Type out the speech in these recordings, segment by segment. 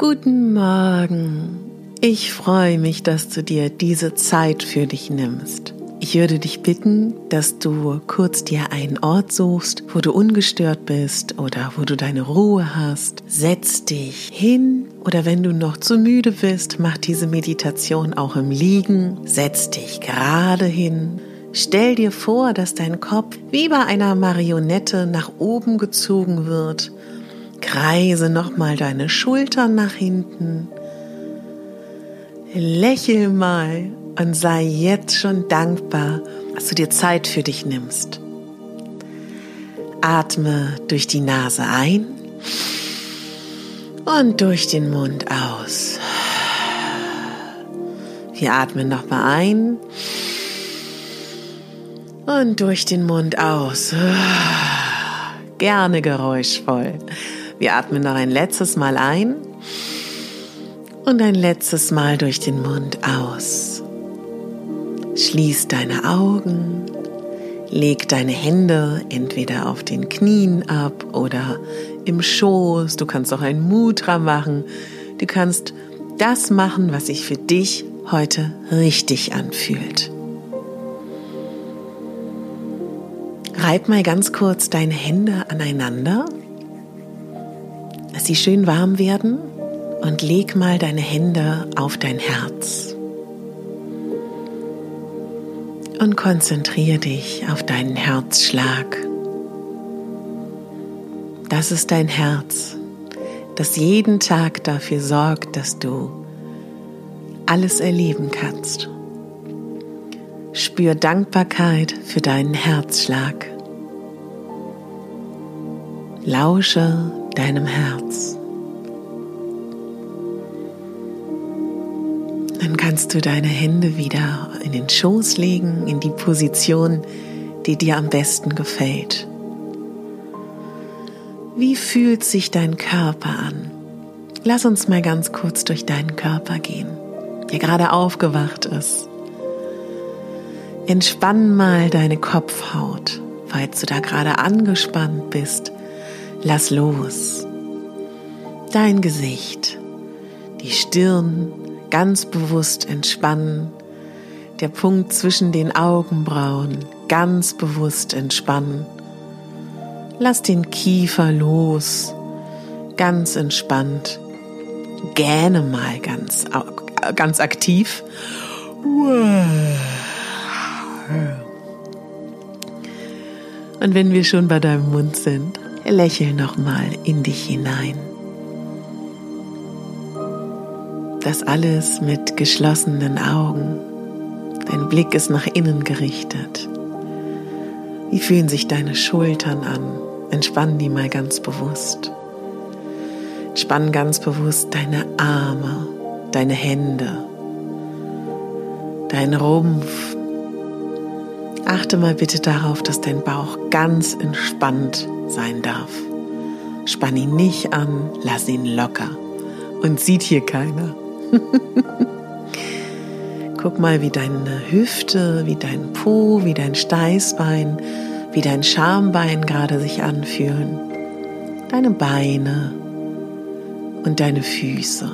Guten Morgen. Ich freue mich, dass du dir diese Zeit für dich nimmst. Ich würde dich bitten, dass du kurz dir einen Ort suchst, wo du ungestört bist oder wo du deine Ruhe hast. Setz dich hin oder wenn du noch zu müde bist, mach diese Meditation auch im Liegen. Setz dich gerade hin. Stell dir vor, dass dein Kopf wie bei einer Marionette nach oben gezogen wird Kreise nochmal deine Schultern nach hinten. Lächel mal und sei jetzt schon dankbar, dass du dir Zeit für dich nimmst. Atme durch die Nase ein und durch den Mund aus. Wir atmen nochmal ein und durch den Mund aus. Gerne geräuschvoll. Wir atmen noch ein letztes Mal ein und ein letztes Mal durch den Mund aus. Schließ deine Augen, leg deine Hände entweder auf den Knien ab oder im Schoß. Du kannst auch ein Mudra machen. Du kannst das machen, was sich für dich heute richtig anfühlt. Reib mal ganz kurz deine Hände aneinander sie schön warm werden und leg mal deine Hände auf dein Herz. Und konzentriere dich auf deinen Herzschlag. Das ist dein Herz, das jeden Tag dafür sorgt, dass du alles erleben kannst. Spür Dankbarkeit für deinen Herzschlag. Lausche deinem Herz. Dann kannst du deine Hände wieder in den Schoß legen, in die Position, die dir am besten gefällt. Wie fühlt sich dein Körper an? Lass uns mal ganz kurz durch deinen Körper gehen, der gerade aufgewacht ist. Entspann mal deine Kopfhaut, falls du da gerade angespannt bist. Lass los. Dein Gesicht, die Stirn ganz bewusst entspannen, der Punkt zwischen den Augenbrauen ganz bewusst entspannen. Lass den Kiefer los, ganz entspannt. Gähne mal ganz, ganz aktiv. Und wenn wir schon bei deinem Mund sind, lächel nochmal in dich hinein. Das alles mit geschlossenen Augen. Dein Blick ist nach innen gerichtet. Wie fühlen sich deine Schultern an? Entspann die mal ganz bewusst. Entspann ganz bewusst deine Arme, deine Hände, dein Rumpf. Achte mal bitte darauf, dass dein Bauch ganz entspannt sein darf. Spann ihn nicht an, lass ihn locker und sieht hier keiner. Guck mal, wie deine Hüfte, wie dein Po, wie dein Steißbein, wie dein Schambein gerade sich anfühlen. Deine Beine und deine Füße.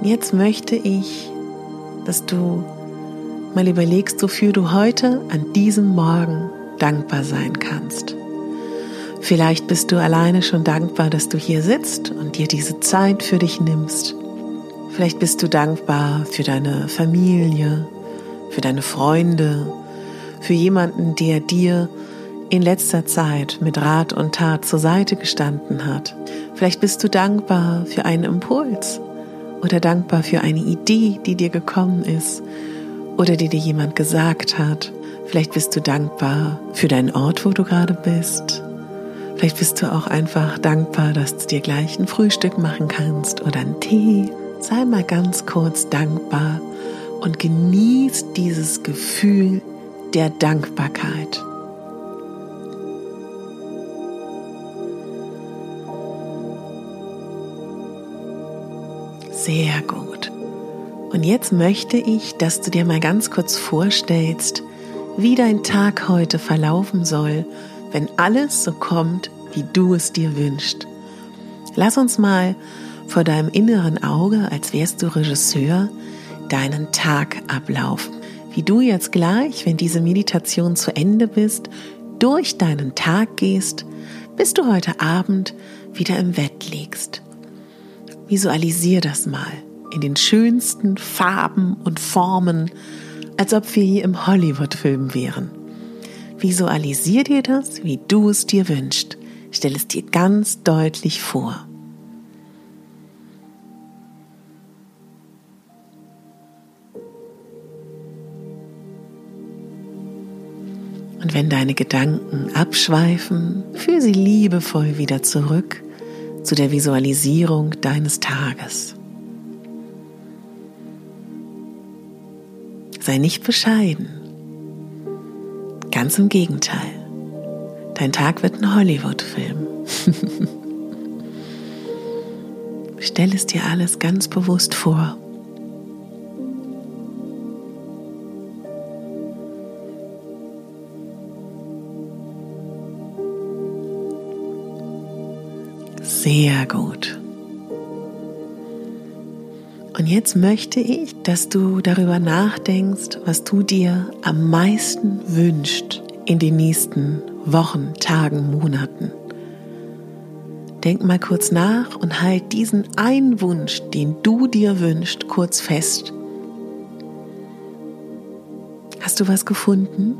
Jetzt möchte ich, dass du mal überlegst, wofür du heute an diesem Morgen dankbar sein kannst. Vielleicht bist du alleine schon dankbar, dass du hier sitzt und dir diese Zeit für dich nimmst. Vielleicht bist du dankbar für deine Familie, für deine Freunde, für jemanden, der dir in letzter Zeit mit Rat und Tat zur Seite gestanden hat. Vielleicht bist du dankbar für einen Impuls oder dankbar für eine Idee, die dir gekommen ist oder die dir jemand gesagt hat. Vielleicht bist du dankbar für deinen Ort, wo du gerade bist. Vielleicht bist du auch einfach dankbar, dass du dir gleich ein Frühstück machen kannst oder einen Tee. Sei mal ganz kurz dankbar und genieß dieses Gefühl der Dankbarkeit. Sehr gut. Und jetzt möchte ich, dass du dir mal ganz kurz vorstellst, wie dein Tag heute verlaufen soll, wenn alles so kommt, wie du es dir wünschst. Lass uns mal vor deinem inneren Auge, als wärst du Regisseur, deinen Tag ablaufen. Wie du jetzt gleich, wenn diese Meditation zu Ende bist, durch deinen Tag gehst, bis du heute Abend wieder im Bett liegst. Visualisier das mal in den schönsten Farben und Formen, als ob wir hier im Hollywood-Film wären. Visualisier dir das, wie du es dir wünschst. Stell es dir ganz deutlich vor. Und wenn deine Gedanken abschweifen, führ sie liebevoll wieder zurück zu der Visualisierung deines Tages. Sei nicht bescheiden. Ganz im Gegenteil. Dein Tag wird ein Hollywood-Film. Stell es dir alles ganz bewusst vor. Sehr gut. Und jetzt möchte ich, dass du darüber nachdenkst, was du dir am meisten wünschst in den nächsten Wochen, Tagen, Monaten. Denk mal kurz nach und halt diesen einen Wunsch, den du dir wünschst, kurz fest. Hast du was gefunden?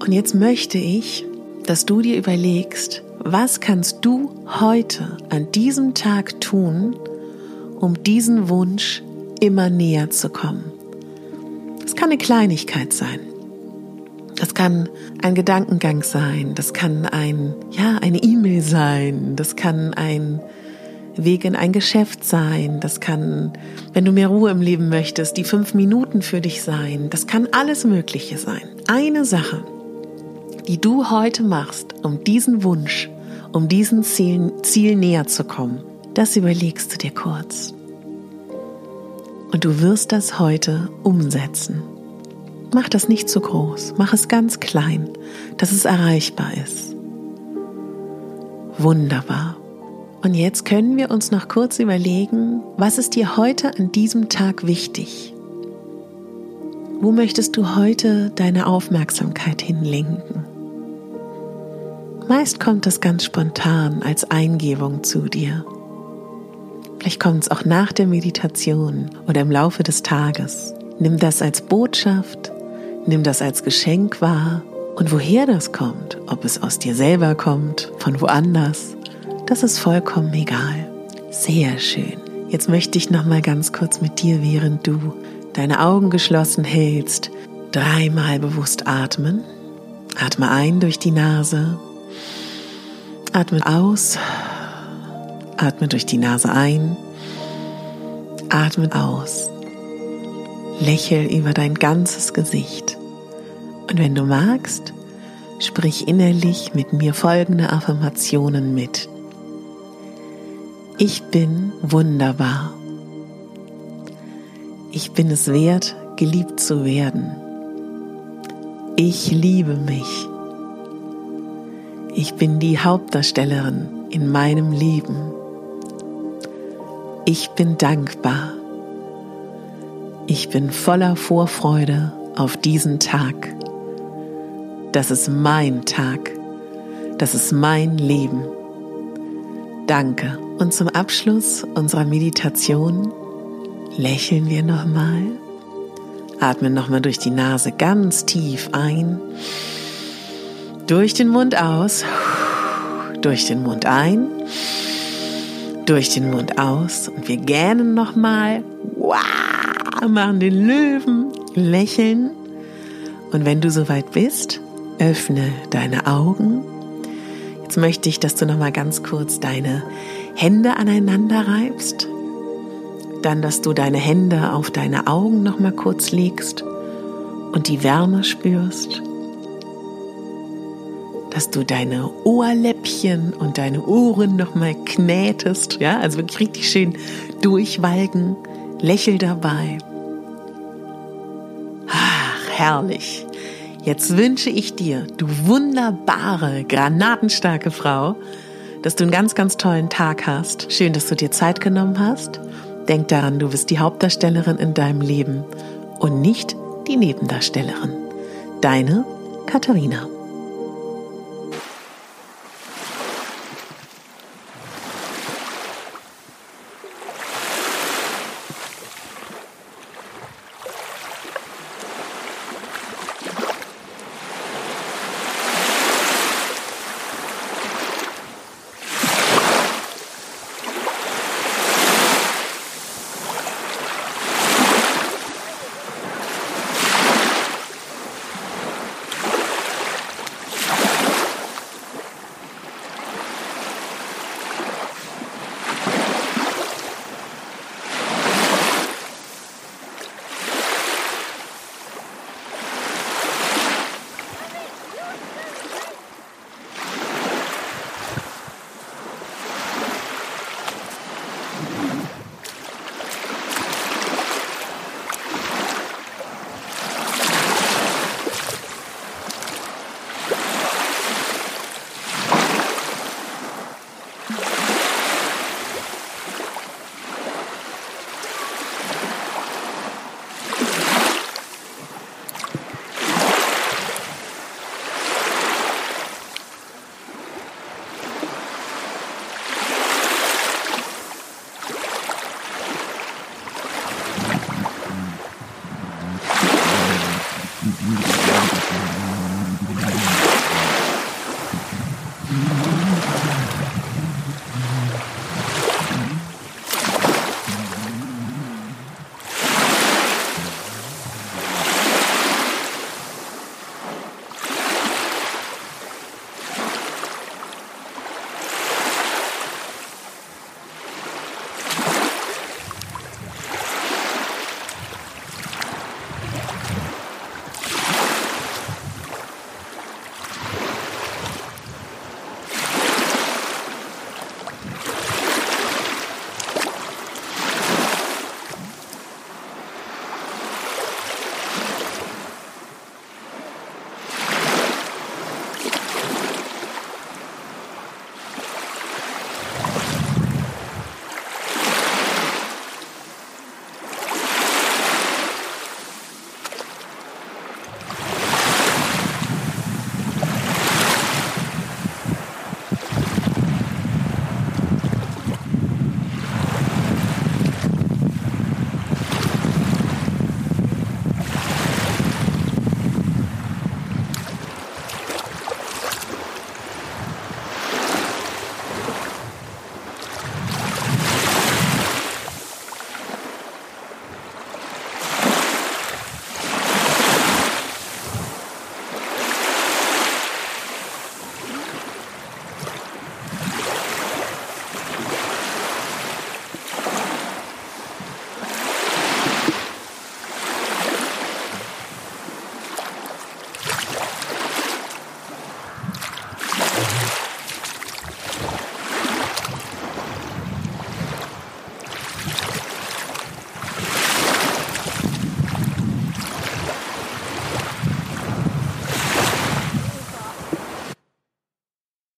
Und jetzt möchte ich, dass du dir überlegst, was kannst du heute an diesem Tag tun, um diesen Wunsch immer näher zu kommen? Es kann eine Kleinigkeit sein. Das kann ein Gedankengang sein, das kann ein, ja, eine E-Mail sein, das kann ein Weg in ein Geschäft sein, das kann, wenn du mehr Ruhe im Leben möchtest, die fünf Minuten für dich sein, das kann alles Mögliche sein. Eine Sache, die du heute machst, um diesen Wunsch um diesem Ziel, Ziel näher zu kommen, das überlegst du dir kurz. Und du wirst das heute umsetzen. Mach das nicht zu groß, mach es ganz klein, dass es erreichbar ist. Wunderbar. Und jetzt können wir uns noch kurz überlegen, was ist dir heute an diesem Tag wichtig? Wo möchtest du heute deine Aufmerksamkeit hinlenken? Meist kommt es ganz spontan als Eingebung zu dir. Vielleicht kommt es auch nach der Meditation oder im Laufe des Tages. Nimm das als Botschaft, nimm das als Geschenk wahr und woher das kommt, ob es aus dir selber kommt, von woanders, das ist vollkommen egal. Sehr schön. Jetzt möchte ich noch mal ganz kurz mit dir, während du deine Augen geschlossen hältst, dreimal bewusst atmen. Atme ein durch die Nase Atme aus, atme durch die Nase ein, atme aus. Lächel über dein ganzes Gesicht. Und wenn du magst, sprich innerlich mit mir folgende Affirmationen mit. Ich bin wunderbar. Ich bin es wert, geliebt zu werden. Ich liebe mich. Ich bin die Hauptdarstellerin in meinem Leben. Ich bin dankbar. Ich bin voller Vorfreude auf diesen Tag. Das ist mein Tag. Das ist mein Leben. Danke. Und zum Abschluss unserer Meditation lächeln wir nochmal. Atmen nochmal durch die Nase ganz tief ein. Durch den Mund aus. Durch den Mund ein. Durch den Mund aus. Und wir gähnen nochmal. Wow, machen den Löwen. Lächeln. Und wenn du soweit bist, öffne deine Augen. Jetzt möchte ich, dass du nochmal ganz kurz deine Hände aneinander reibst. Dann, dass du deine Hände auf deine Augen nochmal kurz legst und die Wärme spürst. Dass du deine Ohrläppchen und deine Ohren nochmal knätest. Ja, also wirklich richtig schön durchwalken. Lächel dabei. Ach, herrlich. Jetzt wünsche ich dir, du wunderbare, granatenstarke Frau, dass du einen ganz, ganz tollen Tag hast. Schön, dass du dir Zeit genommen hast. Denk daran, du bist die Hauptdarstellerin in deinem Leben und nicht die Nebendarstellerin. Deine Katharina.